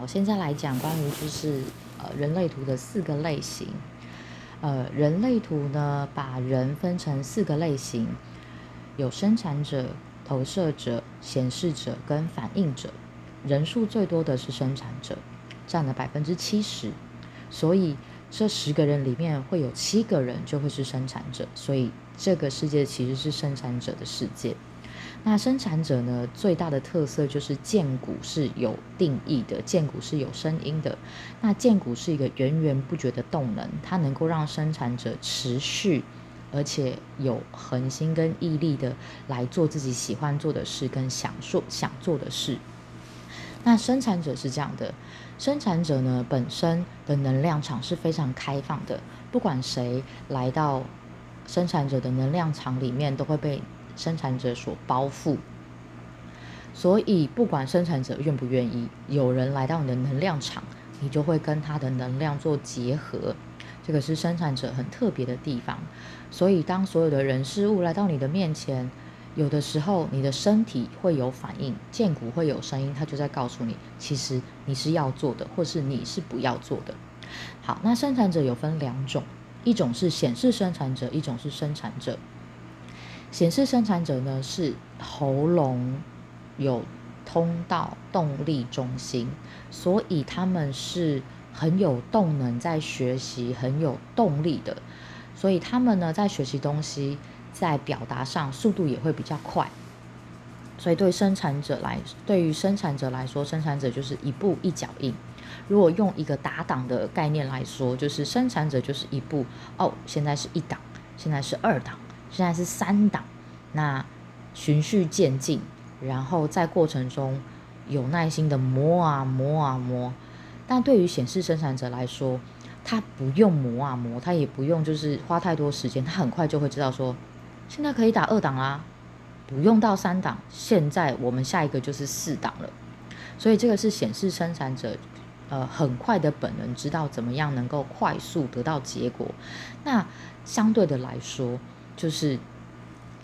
我，现在来讲关于就是呃人类图的四个类型。呃，人类图呢，把人分成四个类型，有生产者、投射者、显示者跟反应者。人数最多的是生产者，占了百分之七十。所以这十个人里面会有七个人就会是生产者，所以这个世界其实是生产者的世界。那生产者呢，最大的特色就是剑骨是有定义的，剑骨是有声音的。那剑骨是一个源源不绝的动能，它能够让生产者持续而且有恒心跟毅力的来做自己喜欢做的事跟想做想做的事。那生产者是这样的，生产者呢本身的能量场是非常开放的，不管谁来到生产者的能量场里面，都会被。生产者所包覆，所以不管生产者愿不愿意，有人来到你的能量场，你就会跟他的能量做结合。这个是生产者很特别的地方。所以当所有的人事物来到你的面前，有的时候你的身体会有反应，剑骨会有声音，他就在告诉你，其实你是要做的，或是你是不要做的。好，那生产者有分两种，一种是显示生产者，一种是生产者。显示生产者呢是喉咙有通道动力中心，所以他们是很有动能在学习，很有动力的，所以他们呢在学习东西，在表达上速度也会比较快。所以对生产者来，对于生产者来说，生产者就是一步一脚印。如果用一个打档的概念来说，就是生产者就是一步哦，现在是一档，现在是二档。现在是三档，那循序渐进，然后在过程中有耐心的磨啊磨啊磨。但对于显示生产者来说，他不用磨啊磨，他也不用就是花太多时间，他很快就会知道说，现在可以打二档啦，不用到三档，现在我们下一个就是四档了。所以这个是显示生产者，呃，很快的本能知道怎么样能够快速得到结果。那相对的来说，就是，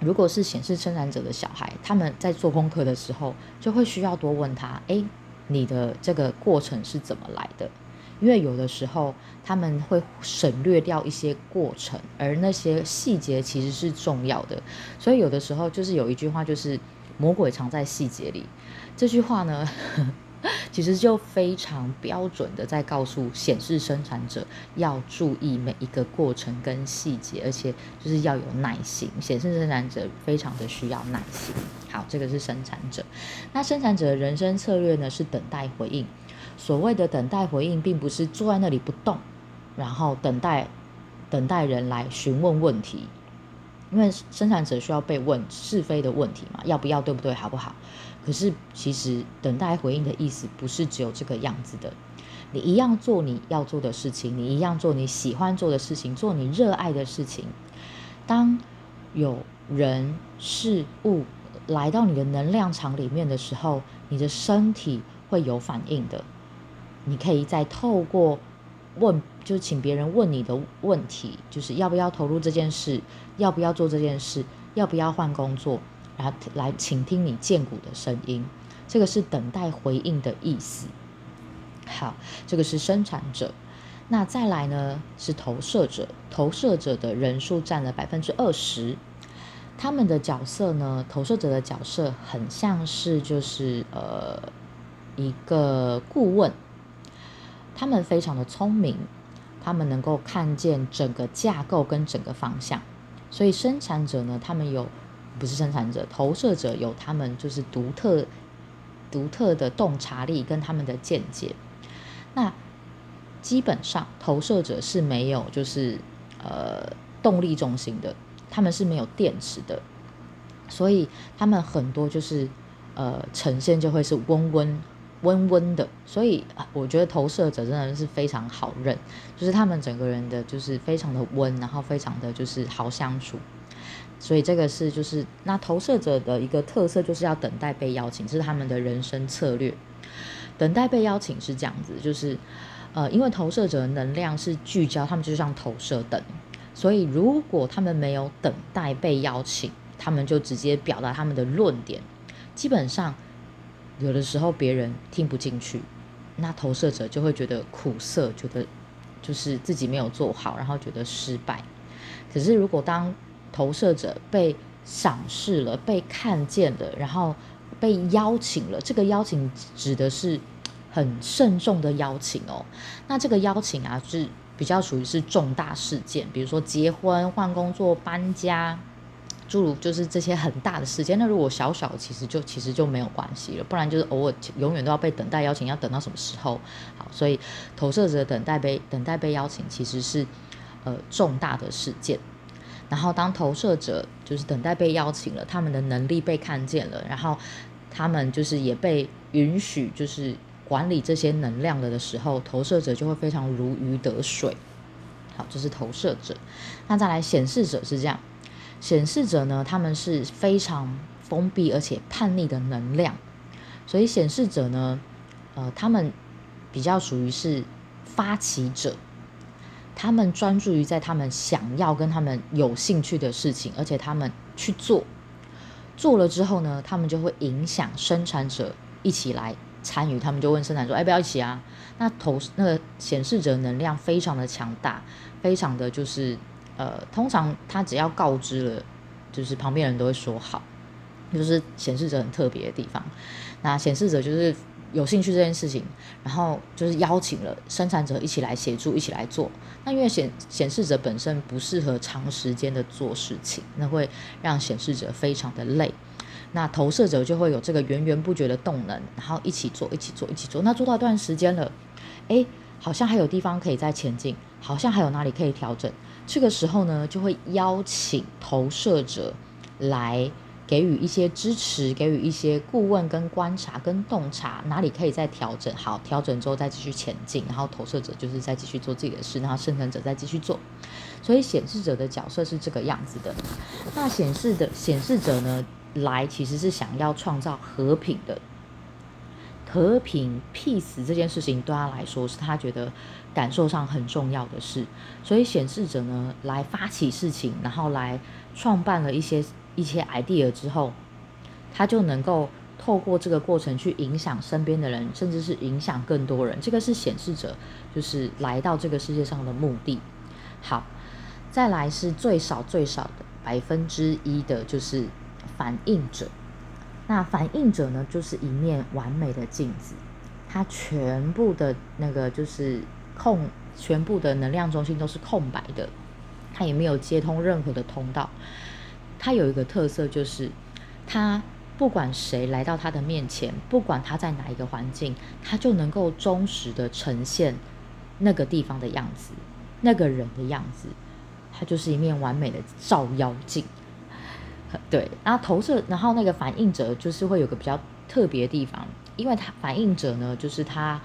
如果是显示生产者的小孩，他们在做功课的时候，就会需要多问他：哎，你的这个过程是怎么来的？因为有的时候他们会省略掉一些过程，而那些细节其实是重要的。所以有的时候就是有一句话，就是魔鬼藏在细节里。这句话呢？其实就非常标准的在告诉显示生产者要注意每一个过程跟细节，而且就是要有耐心。显示生产者非常的需要耐心。好，这个是生产者。那生产者的人生策略呢是等待回应。所谓的等待回应，并不是坐在那里不动，然后等待等待人来询问问题。因为生产者需要被问是非的问题嘛，要不要，对不对，好不好？可是其实等待回应的意思不是只有这个样子的，你一样做你要做的事情，你一样做你喜欢做的事情，做你热爱的事情。当有人事物来到你的能量场里面的时候，你的身体会有反应的。你可以再透过。问就是请别人问你的问题，就是要不要投入这件事，要不要做这件事，要不要换工作，然后来倾听你剑骨的声音，这个是等待回应的意思。好，这个是生产者，那再来呢是投射者，投射者的人数占了百分之二十，他们的角色呢，投射者的角色很像是就是呃一个顾问。他们非常的聪明，他们能够看见整个架构跟整个方向，所以生产者呢，他们有不是生产者，投射者有他们就是独特独特的洞察力跟他们的见解。那基本上投射者是没有就是呃动力中心的，他们是没有电池的，所以他们很多就是呃呈现就会是温温。温温的，所以我觉得投射者真的是非常好认，就是他们整个人的就是非常的温，然后非常的就是好相处，所以这个是就是那投射者的一个特色，就是要等待被邀请，这是他们的人生策略。等待被邀请是这样子，就是呃，因为投射者的能量是聚焦，他们就像投射灯，所以如果他们没有等待被邀请，他们就直接表达他们的论点，基本上。有的时候别人听不进去，那投射者就会觉得苦涩，觉得就是自己没有做好，然后觉得失败。可是如果当投射者被赏识了，被看见了，然后被邀请了，这个邀请指的是很慎重的邀请哦。那这个邀请啊，是比较属于是重大事件，比如说结婚、换工作、搬家。诸如就是这些很大的事件，那如果小小，其实就其实就没有关系了。不然就是偶尔永远都要被等待邀请，要等到什么时候？好，所以投射者等待被等待被邀请，其实是呃重大的事件。然后当投射者就是等待被邀请了，他们的能力被看见了，然后他们就是也被允许就是管理这些能量了的时候，投射者就会非常如鱼得水。好，这是投射者。那再来显示者是这样。显示者呢，他们是非常封闭而且叛逆的能量，所以显示者呢，呃，他们比较属于是发起者，他们专注于在他们想要跟他们有兴趣的事情，而且他们去做，做了之后呢，他们就会影响生产者一起来参与，他们就问生产说：“哎，不要一起啊？”那投那个显示者能量非常的强大，非常的就是。呃，通常他只要告知了，就是旁边人都会说好，就是显示者很特别的地方。那显示者就是有兴趣这件事情，然后就是邀请了生产者一起来协助，一起来做。那因为显显示者本身不适合长时间的做事情，那会让显示者非常的累。那投射者就会有这个源源不绝的动能，然后一起做，一起做，一起做。那做到一段时间了，哎，好像还有地方可以再前进，好像还有哪里可以调整。这个时候呢，就会邀请投射者来给予一些支持，给予一些顾问跟观察跟洞察，哪里可以再调整好，调整之后再继续前进，然后投射者就是再继续做自己的事，然后生成者再继续做。所以显示者的角色是这个样子的。那显示的显示者呢，来其实是想要创造和平的。和平 peace 这件事情对他来说是他觉得感受上很重要的事，所以显示者呢来发起事情，然后来创办了一些一些 idea 之后，他就能够透过这个过程去影响身边的人，甚至是影响更多人。这个是显示者就是来到这个世界上的目的。好，再来是最少最少的百分之一的就是反应者。那反应者呢，就是一面完美的镜子，它全部的那个就是空，全部的能量中心都是空白的，它也没有接通任何的通道。它有一个特色，就是它不管谁来到他的面前，不管他在哪一个环境，他就能够忠实的呈现那个地方的样子，那个人的样子，它就是一面完美的照妖镜。对，然后投射，然后那个反应者就是会有个比较特别的地方，因为他反应者呢，就是他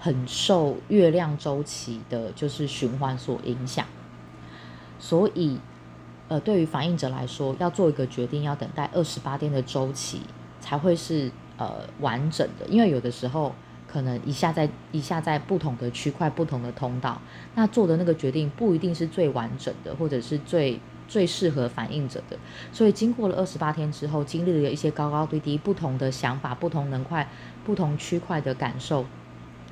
很受月亮周期的，就是循环所影响，所以呃，对于反应者来说，要做一个决定，要等待二十八天的周期才会是呃完整的，因为有的时候可能一下在一下在不同的区块、不同的通道，那做的那个决定不一定是最完整的，或者是最。最适合反应者的，所以经过了二十八天之后，经历了一些高高低低、不同的想法、不同能块、不同区块的感受，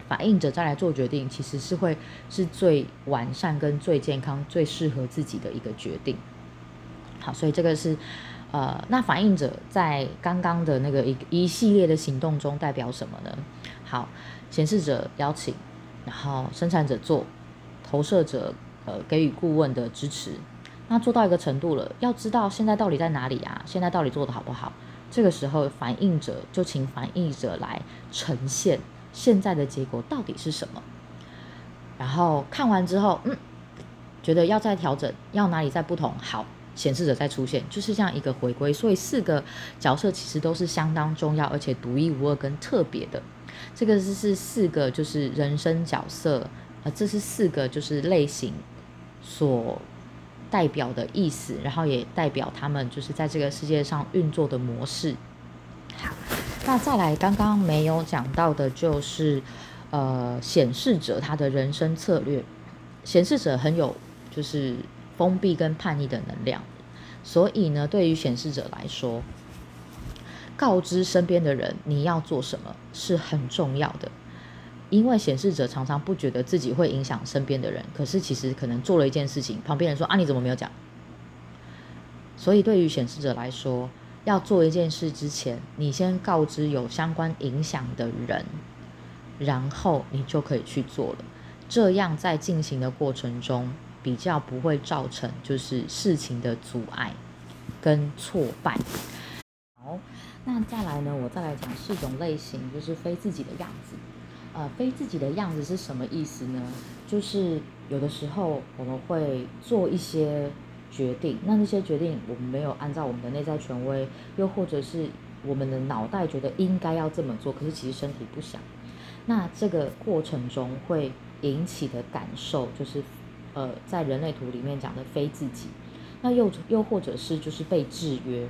反应者再来做决定，其实是会是最完善跟最健康、最适合自己的一个决定。好，所以这个是呃，那反应者在刚刚的那个一一系列的行动中代表什么呢？好，显示者邀请，然后生产者做，投射者呃给予顾问的支持。那做到一个程度了，要知道现在到底在哪里啊？现在到底做的好不好？这个时候反应者就请反应者来呈现现在的结果到底是什么。然后看完之后，嗯，觉得要再调整，要哪里再不同，好，显示者再出现，就是这样一个回归。所以四个角色其实都是相当重要，而且独一无二跟特别的。这个是是四个就是人生角色，呃，这是四个就是类型所。代表的意思，然后也代表他们就是在这个世界上运作的模式。好，那再来刚刚没有讲到的，就是呃显示者他的人生策略。显示者很有就是封闭跟叛逆的能量，所以呢，对于显示者来说，告知身边的人你要做什么是很重要的。因为显示者常常不觉得自己会影响身边的人，可是其实可能做了一件事情，旁边人说啊你怎么没有讲？所以对于显示者来说，要做一件事之前，你先告知有相关影响的人，然后你就可以去做了。这样在进行的过程中，比较不会造成就是事情的阻碍跟挫败。那再来呢，我再来讲四种类型，就是非自己的样子。呃，非自己的样子是什么意思呢？就是有的时候我们会做一些决定，那那些决定我们没有按照我们的内在权威，又或者是我们的脑袋觉得应该要这么做，可是其实身体不想。那这个过程中会引起的感受，就是呃，在人类图里面讲的非自己。那又又或者是就是被制约。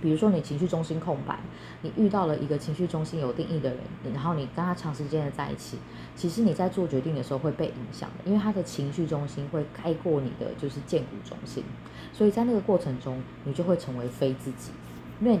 比如说你情绪中心空白，你遇到了一个情绪中心有定义的人，然后你跟他长时间的在一起，其实你在做决定的时候会被影响的，因为他的情绪中心会盖过你的就是建骨中心，所以在那个过程中，你就会成为非自己。因为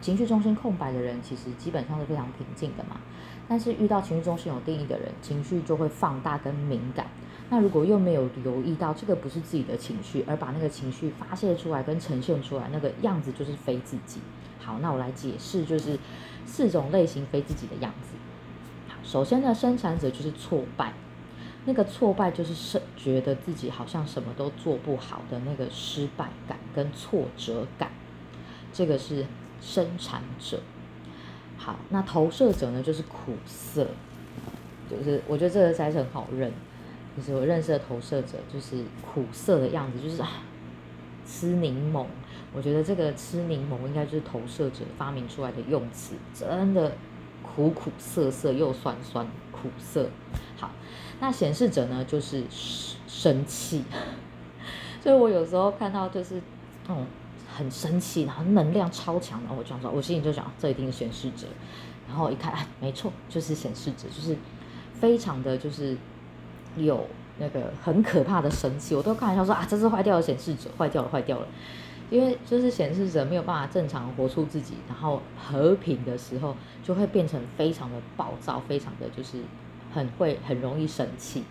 情绪中心空白的人，其实基本上是非常平静的嘛，但是遇到情绪中心有定义的人，情绪就会放大跟敏感。那如果又没有留意到这个不是自己的情绪，而把那个情绪发泄出来跟呈现出来，那个样子就是非自己。好，那我来解释，就是四种类型非自己的样子。好，首先呢，生产者就是挫败，那个挫败就是是觉得自己好像什么都做不好的那个失败感跟挫折感，这个是生产者。好，那投射者呢，就是苦涩，就是我觉得这个才是很好认。就是我认识的投射者，就是苦涩的样子，就是啊，吃柠檬。我觉得这个吃柠檬应该就是投射者发明出来的用词，真的苦苦涩涩又酸酸苦涩。好，那显示者呢，就是生气。所以我有时候看到就是那种很生气，然后能量超强，然后我就说，我心里就想，这一定是显示者。然后一看，哎，没错，就是显示者，就是非常的就是。有那个很可怕的生气，我都开玩笑说啊，这是坏掉的显示者，坏掉了，坏掉了。因为就是显示者没有办法正常活出自己，然后和平的时候，就会变成非常的暴躁，非常的就是很会很容易生气。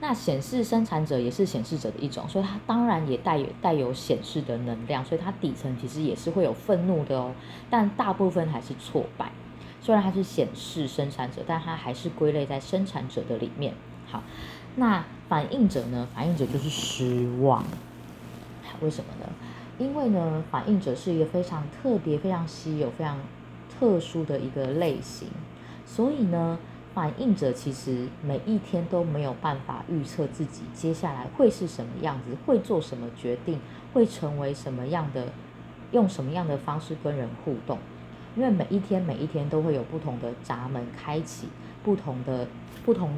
那显示生产者也是显示者的一种，所以它当然也带有带有显示的能量，所以它底层其实也是会有愤怒的哦，但大部分还是挫败。虽然它是显示生产者，但它还是归类在生产者的里面。好，那反应者呢？反应者就是失望。为什么呢？因为呢，反应者是一个非常特别、非常稀有、非常特殊的一个类型，所以呢，反应者其实每一天都没有办法预测自己接下来会是什么样子，会做什么决定，会成为什么样的，用什么样的方式跟人互动，因为每一天每一天都会有不同的闸门开启，不同的不同。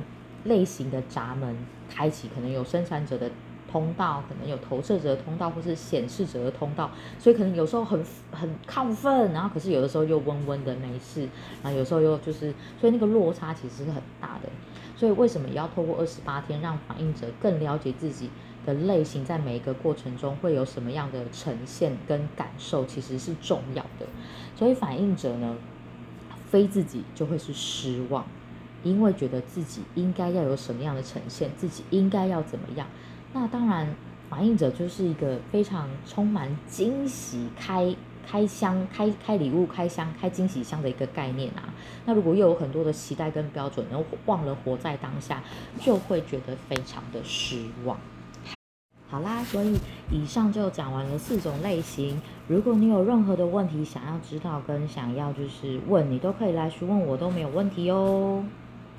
类型的闸门开启，可能有生产者的通道，可能有投射者的通道，或是显示者的通道，所以可能有时候很很亢奋，然后可是有的时候又温温的没事，然后有时候又就是，所以那个落差其实是很大的。所以为什么要透过二十八天，让反应者更了解自己的类型，在每一个过程中会有什么样的呈现跟感受，其实是重要的。所以反应者呢，非自己就会是失望。因为觉得自己应该要有什么样的呈现，自己应该要怎么样，那当然反应者就是一个非常充满惊喜、开开箱、开开礼物、开箱、开惊喜箱的一个概念啊。那如果又有很多的期待跟标准，然后忘了活在当下，就会觉得非常的失望。好啦，所以以上就讲完了四种类型。如果你有任何的问题想要知道跟想要就是问你，都可以来询问我，都没有问题哦。